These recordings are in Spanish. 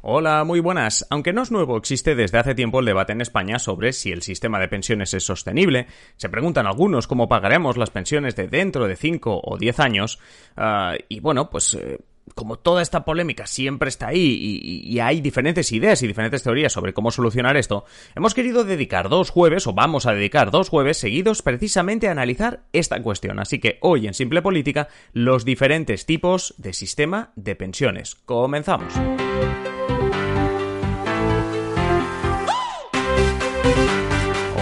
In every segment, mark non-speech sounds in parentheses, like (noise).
Hola, muy buenas. Aunque no es nuevo, existe desde hace tiempo el debate en España sobre si el sistema de pensiones es sostenible. Se preguntan algunos cómo pagaremos las pensiones de dentro de 5 o 10 años. Uh, y bueno, pues... Eh, como toda esta polémica siempre está ahí y, y, hay diferentes ideas y diferentes teorías sobre cómo solucionar esto, hemos querido dedicar dos jueves, o vamos a dedicar dos jueves seguidos precisamente a analizar esta cuestión. Así que hoy en Simple Política, los diferentes tipos de sistema de pensiones. Comenzamos.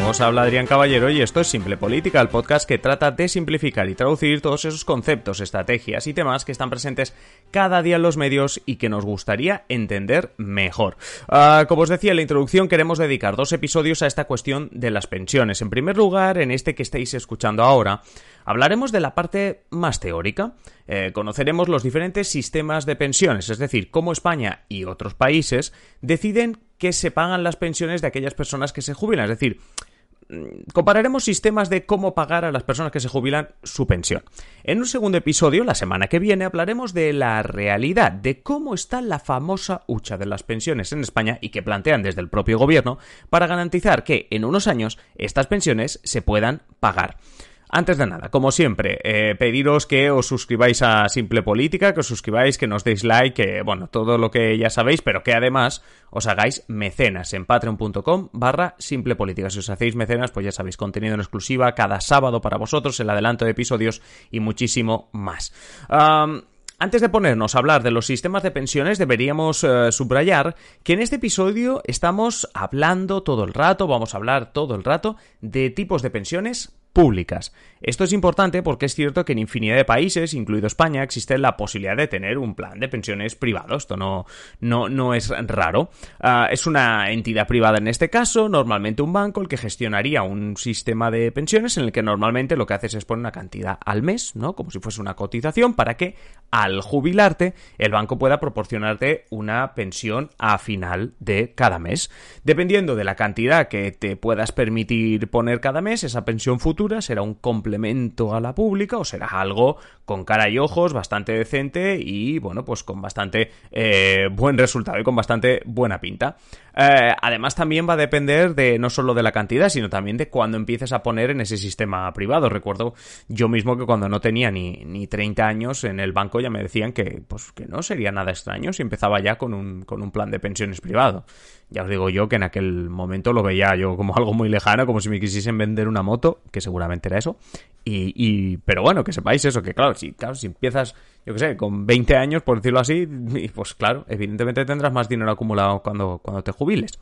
Os habla Adrián Caballero y esto es Simple Política, el podcast que trata de simplificar y traducir todos esos conceptos, estrategias y temas que están presentes cada día en los medios y que nos gustaría entender mejor. Uh, como os decía en la introducción, queremos dedicar dos episodios a esta cuestión de las pensiones. En primer lugar, en este que estáis escuchando ahora, hablaremos de la parte más teórica. Eh, conoceremos los diferentes sistemas de pensiones, es decir, cómo España y otros países deciden que se pagan las pensiones de aquellas personas que se jubilan. Es decir, compararemos sistemas de cómo pagar a las personas que se jubilan su pensión. En un segundo episodio, la semana que viene, hablaremos de la realidad, de cómo está la famosa hucha de las pensiones en España y que plantean desde el propio gobierno para garantizar que en unos años estas pensiones se puedan pagar. Antes de nada, como siempre, eh, pediros que os suscribáis a Simple Política, que os suscribáis, que nos deis like, que, bueno, todo lo que ya sabéis, pero que además os hagáis mecenas en patreon.com barra Simple Política. Si os hacéis mecenas, pues ya sabéis, contenido en exclusiva cada sábado para vosotros, el adelanto de episodios y muchísimo más. Antes de ponernos a hablar de los sistemas de pensiones, deberíamos eh, subrayar que en este episodio estamos hablando todo el rato, vamos a hablar todo el rato de tipos de pensiones públicas. Esto es importante porque es cierto que en infinidad de países, incluido España, existe la posibilidad de tener un plan de pensiones privado. Esto no, no, no es raro. Uh, es una entidad privada en este caso, normalmente un banco, el que gestionaría un sistema de pensiones en el que normalmente lo que haces es poner una cantidad al mes, ¿no? Como si fuese una cotización para que al jubilarte el banco pueda proporcionarte una pensión a final de cada mes. Dependiendo de la cantidad que te puedas permitir poner cada mes, esa pensión futura será un complemento a la pública o será algo con cara y ojos bastante decente y bueno pues con bastante eh, buen resultado y con bastante buena pinta. Eh, además también va a depender de no solo de la cantidad sino también de cuando empieces a poner en ese sistema privado. Recuerdo yo mismo que cuando no tenía ni, ni 30 años en el banco ya me decían que pues que no sería nada extraño si empezaba ya con un, con un plan de pensiones privado. Ya os digo yo que en aquel momento lo veía yo como (laughs) algo muy lejano, como si me quisiesen vender una moto, que seguramente era eso. Y, y pero bueno, que sepáis eso, que claro, si, claro, si empiezas, yo qué sé, con 20 años, por decirlo así, (laughs) pues claro, evidentemente tendrás más dinero acumulado cuando, cuando te jubiles.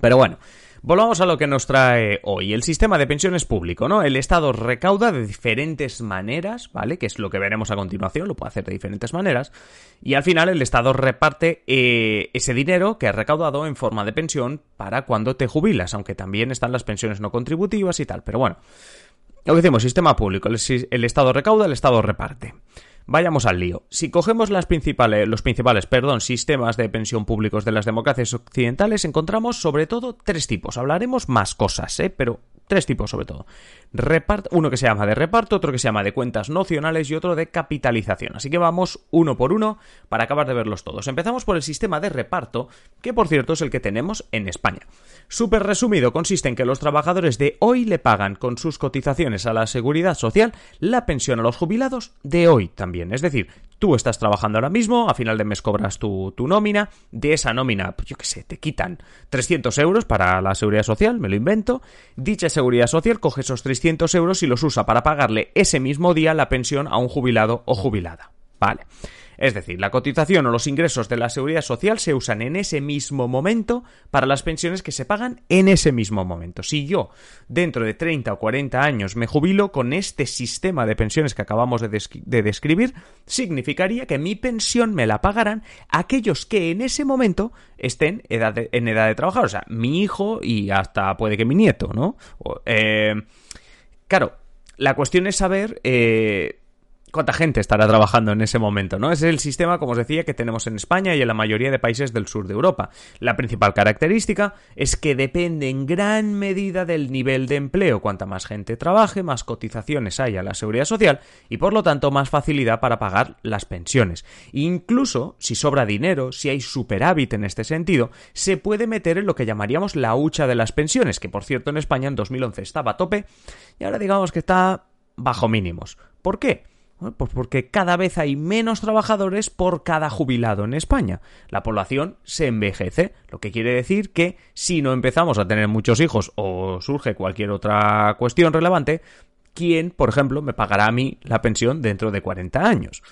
Pero bueno, Volvamos a lo que nos trae hoy. El sistema de pensiones público, ¿no? El Estado recauda de diferentes maneras, ¿vale? Que es lo que veremos a continuación, lo puede hacer de diferentes maneras. Y al final el Estado reparte eh, ese dinero que ha recaudado en forma de pensión para cuando te jubilas, aunque también están las pensiones no contributivas y tal. Pero bueno, lo que decimos, sistema público. El, el Estado recauda, el Estado reparte. Vayamos al lío. Si cogemos los principales perdón, sistemas de pensión públicos de las democracias occidentales, encontramos sobre todo tres tipos. Hablaremos más cosas, ¿eh? pero tres tipos sobre todo. uno que se llama de reparto, otro que se llama de cuentas nocionales y otro de capitalización. Así que vamos uno por uno para acabar de verlos todos. Empezamos por el sistema de reparto, que por cierto es el que tenemos en España. Súper resumido, consiste en que los trabajadores de hoy le pagan con sus cotizaciones a la seguridad social la pensión a los jubilados de hoy también. Es decir, tú estás trabajando ahora mismo, a final de mes cobras tu, tu nómina, de esa nómina, pues yo qué sé, te quitan 300 euros para la seguridad social, me lo invento, dicha seguridad social coge esos 300 euros y los usa para pagarle ese mismo día la pensión a un jubilado o jubilada. Vale. Es decir, la cotización o los ingresos de la seguridad social se usan en ese mismo momento para las pensiones que se pagan en ese mismo momento. Si yo dentro de 30 o 40 años me jubilo con este sistema de pensiones que acabamos de, de describir, significaría que mi pensión me la pagarán aquellos que en ese momento estén en edad de trabajar. O sea, mi hijo y hasta puede que mi nieto, ¿no? Eh, claro, la cuestión es saber eh, cuánta gente estará trabajando en ese momento, ¿no? es el sistema, como os decía, que tenemos en España y en la mayoría de países del sur de Europa. La principal característica es que depende en gran medida del nivel de empleo. Cuanta más gente trabaje, más cotizaciones hay a la seguridad social y por lo tanto más facilidad para pagar las pensiones. Incluso si sobra dinero, si hay superávit en este sentido, se puede meter en lo que llamaríamos la hucha de las pensiones, que por cierto en España en 2011 estaba a tope y ahora digamos que está bajo mínimos. ¿Por qué? Pues porque cada vez hay menos trabajadores por cada jubilado en España. La población se envejece, lo que quiere decir que si no empezamos a tener muchos hijos o surge cualquier otra cuestión relevante, ¿quién, por ejemplo, me pagará a mí la pensión dentro de 40 años?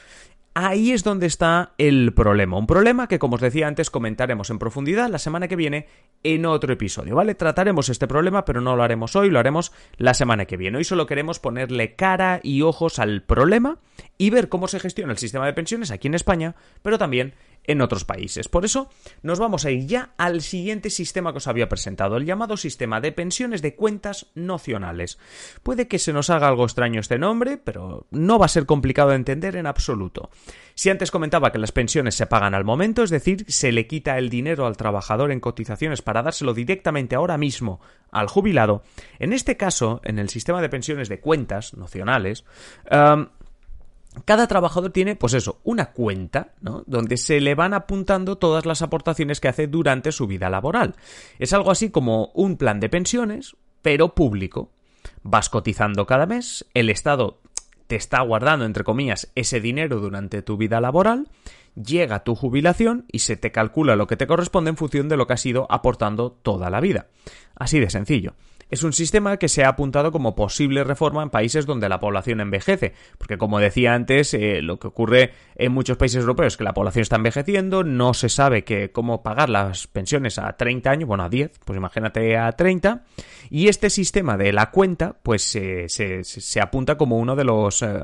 Ahí es donde está el problema. Un problema que, como os decía antes, comentaremos en profundidad la semana que viene en otro episodio, ¿vale? Trataremos este problema, pero no lo haremos hoy, lo haremos la semana que viene. Hoy solo queremos ponerle cara y ojos al problema y ver cómo se gestiona el sistema de pensiones aquí en España, pero también en otros países. Por eso nos vamos a ir ya al siguiente sistema que os había presentado, el llamado sistema de pensiones de cuentas nocionales. Puede que se nos haga algo extraño este nombre, pero no va a ser complicado de entender en absoluto. Si antes comentaba que las pensiones se pagan al momento, es decir, se le quita el dinero al trabajador en cotizaciones para dárselo directamente ahora mismo al jubilado, en este caso, en el sistema de pensiones de cuentas nocionales, cada trabajador tiene, pues eso, una cuenta, ¿no? Donde se le van apuntando todas las aportaciones que hace durante su vida laboral. Es algo así como un plan de pensiones, pero público. Vas cotizando cada mes, el Estado te está guardando, entre comillas, ese dinero durante tu vida laboral, llega tu jubilación y se te calcula lo que te corresponde en función de lo que has ido aportando toda la vida. Así de sencillo es un sistema que se ha apuntado como posible reforma en países donde la población envejece, porque como decía antes, eh, lo que ocurre en muchos países europeos es que la población está envejeciendo, no se sabe que, cómo pagar las pensiones a 30 años, bueno, a 10, pues imagínate a 30, y este sistema de la cuenta, pues se, se, apunta como uno de los... Eh,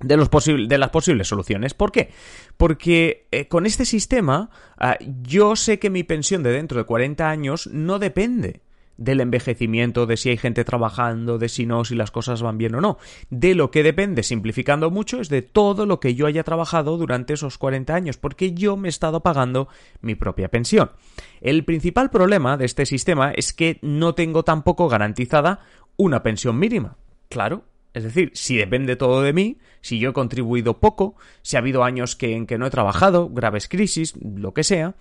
de, los de las posibles soluciones. ¿Por qué? Porque eh, con este sistema ah, yo sé que mi pensión de dentro de 40 años no depende del envejecimiento, de si hay gente trabajando, de si no, si las cosas van bien o no. De lo que depende, simplificando mucho, es de todo lo que yo haya trabajado durante esos 40 años, porque yo me he estado pagando mi propia pensión. El principal problema de este sistema es que no tengo tampoco garantizada una pensión mínima. Claro, es decir, si depende todo de mí, si yo he contribuido poco, si ha habido años que, en que no he trabajado, graves crisis, lo que sea,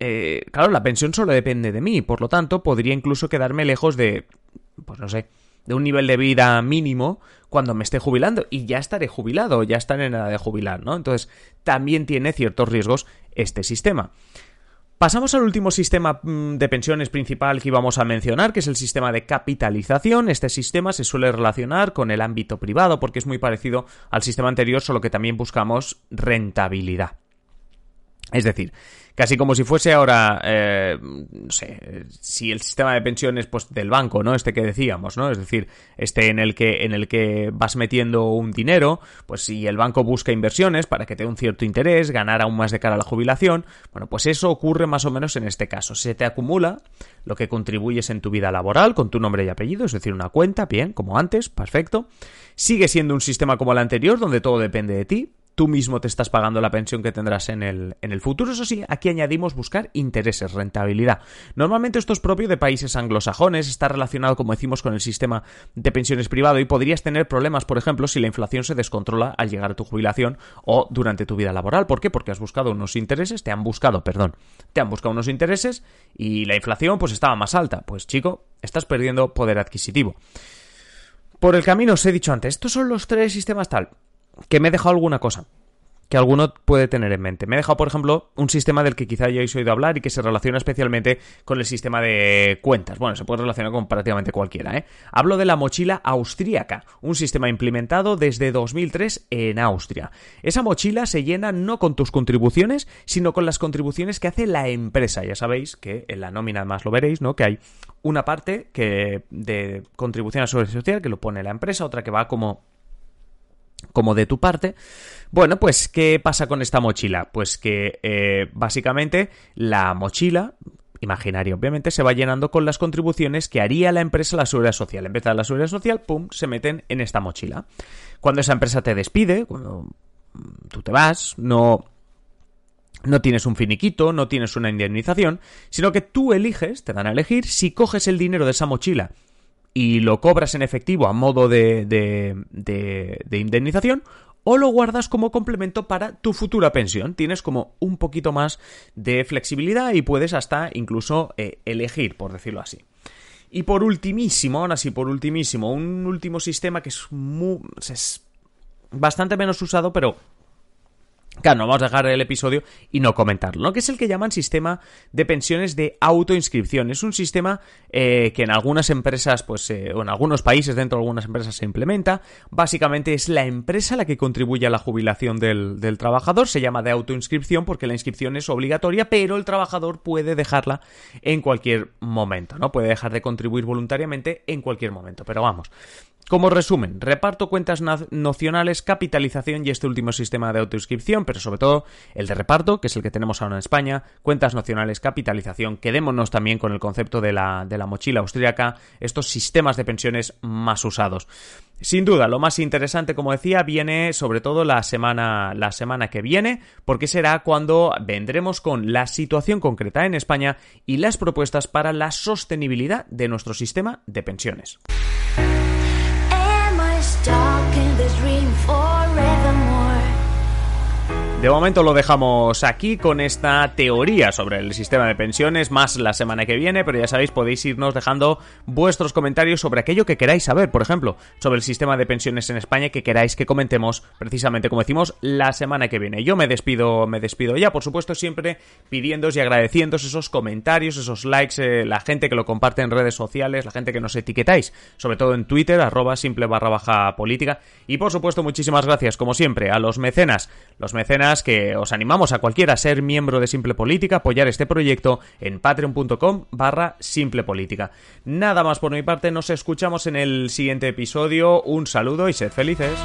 eh, claro, la pensión solo depende de mí, por lo tanto, podría incluso quedarme lejos de, pues no sé, de un nivel de vida mínimo cuando me esté jubilando y ya estaré jubilado, ya estaré en edad de jubilar, ¿no? Entonces, también tiene ciertos riesgos este sistema. Pasamos al último sistema mm, de pensiones principal que íbamos a mencionar, que es el sistema de capitalización. Este sistema se suele relacionar con el ámbito privado porque es muy parecido al sistema anterior, solo que también buscamos rentabilidad. Es decir, casi como si fuese ahora, eh, no sé, si el sistema de pensiones pues del banco, ¿no? Este que decíamos, ¿no? Es decir, este en el que en el que vas metiendo un dinero, pues si el banco busca inversiones para que te dé un cierto interés, ganar aún más de cara a la jubilación, bueno, pues eso ocurre más o menos en este caso. Se te acumula lo que contribuyes en tu vida laboral con tu nombre y apellido, es decir, una cuenta, bien, como antes, perfecto. Sigue siendo un sistema como el anterior donde todo depende de ti, tú mismo te estás pagando la pensión que tendrás en el, en el futuro. Eso sí, aquí añadimos buscar intereses, rentabilidad. Normalmente esto es propio de países anglosajones, está relacionado, como decimos, con el sistema de pensiones privado y podrías tener problemas, por ejemplo, si la inflación se descontrola al llegar a tu jubilación o durante tu vida laboral. ¿Por qué? Porque has buscado unos intereses, te han buscado, perdón, te han buscado unos intereses y la inflación pues estaba más alta. Pues chico, estás perdiendo poder adquisitivo. Por el camino os he dicho antes, estos son los tres sistemas tal que me he dejado alguna cosa. que alguno puede tener en mente. Me he dejado, por ejemplo, un sistema del que quizá hayáis oído hablar y que se relaciona especialmente con el sistema de cuentas. Bueno, se puede relacionar con prácticamente cualquiera, ¿eh? Hablo de la mochila austríaca, un sistema implementado desde 2003 en Austria. Esa mochila se llena no con tus contribuciones, sino con las contribuciones que hace la empresa. Ya sabéis que en la nómina además lo veréis, ¿no? Que hay una parte que de contribución a la seguridad social que lo pone la empresa, otra que va como como de tu parte. Bueno, pues, ¿qué pasa con esta mochila? Pues que eh, básicamente la mochila, imaginaria obviamente, se va llenando con las contribuciones que haría la empresa la seguridad social. En la seguridad social, pum, se meten en esta mochila. Cuando esa empresa te despide, cuando tú te vas, no no tienes un finiquito, no tienes una indemnización, sino que tú eliges, te dan a elegir si coges el dinero de esa mochila y lo cobras en efectivo a modo de, de, indemnización o lo guardas como complemento para tu futura pensión. Tienes como un poquito más de flexibilidad y puedes hasta incluso eh, elegir, por decirlo así. Y por ultimísimo, ahora sí, por ultimísimo, un último sistema que es, muy, es bastante menos usado, pero Claro, no vamos a dejar el episodio y no comentarlo, ¿no? Que es el que llaman sistema de pensiones de autoinscripción. Es un sistema eh, que en algunas empresas, pues, eh, o en algunos países dentro de algunas empresas se implementa. Básicamente es la empresa la que contribuye a la jubilación del, del trabajador. Se llama de autoinscripción porque la inscripción es obligatoria, pero el trabajador puede dejarla en cualquier momento, ¿no? Puede dejar de contribuir voluntariamente en cualquier momento. Pero vamos, como resumen, reparto cuentas nocionales, capitalización y este último sistema de autoinscripción, pero sobre todo el de reparto, que es el que tenemos ahora en España, cuentas nocionales, capitalización, quedémonos también con el concepto de la, de la mochila austríaca, estos sistemas de pensiones más usados. Sin duda, lo más interesante, como decía, viene sobre todo la semana, la semana que viene, porque será cuando vendremos con la situación concreta en España y las propuestas para la sostenibilidad de nuestro sistema de pensiones. Dark De momento lo dejamos aquí con esta teoría sobre el sistema de pensiones, más la semana que viene, pero ya sabéis, podéis irnos dejando vuestros comentarios sobre aquello que queráis saber, por ejemplo, sobre el sistema de pensiones en España que queráis que comentemos precisamente como decimos la semana que viene. Yo me despido, me despido ya, por supuesto, siempre pidiéndos y agradeciéndos esos comentarios, esos likes, eh, la gente que lo comparte en redes sociales, la gente que nos etiquetáis, sobre todo en Twitter, arroba simple barra baja política, y por supuesto muchísimas gracias, como siempre, a los mecenas, los mecenas que os animamos a cualquiera a ser miembro de Simple Política, apoyar este proyecto en patreon.com barra Simple Política. Nada más por mi parte, nos escuchamos en el siguiente episodio, un saludo y sed felices.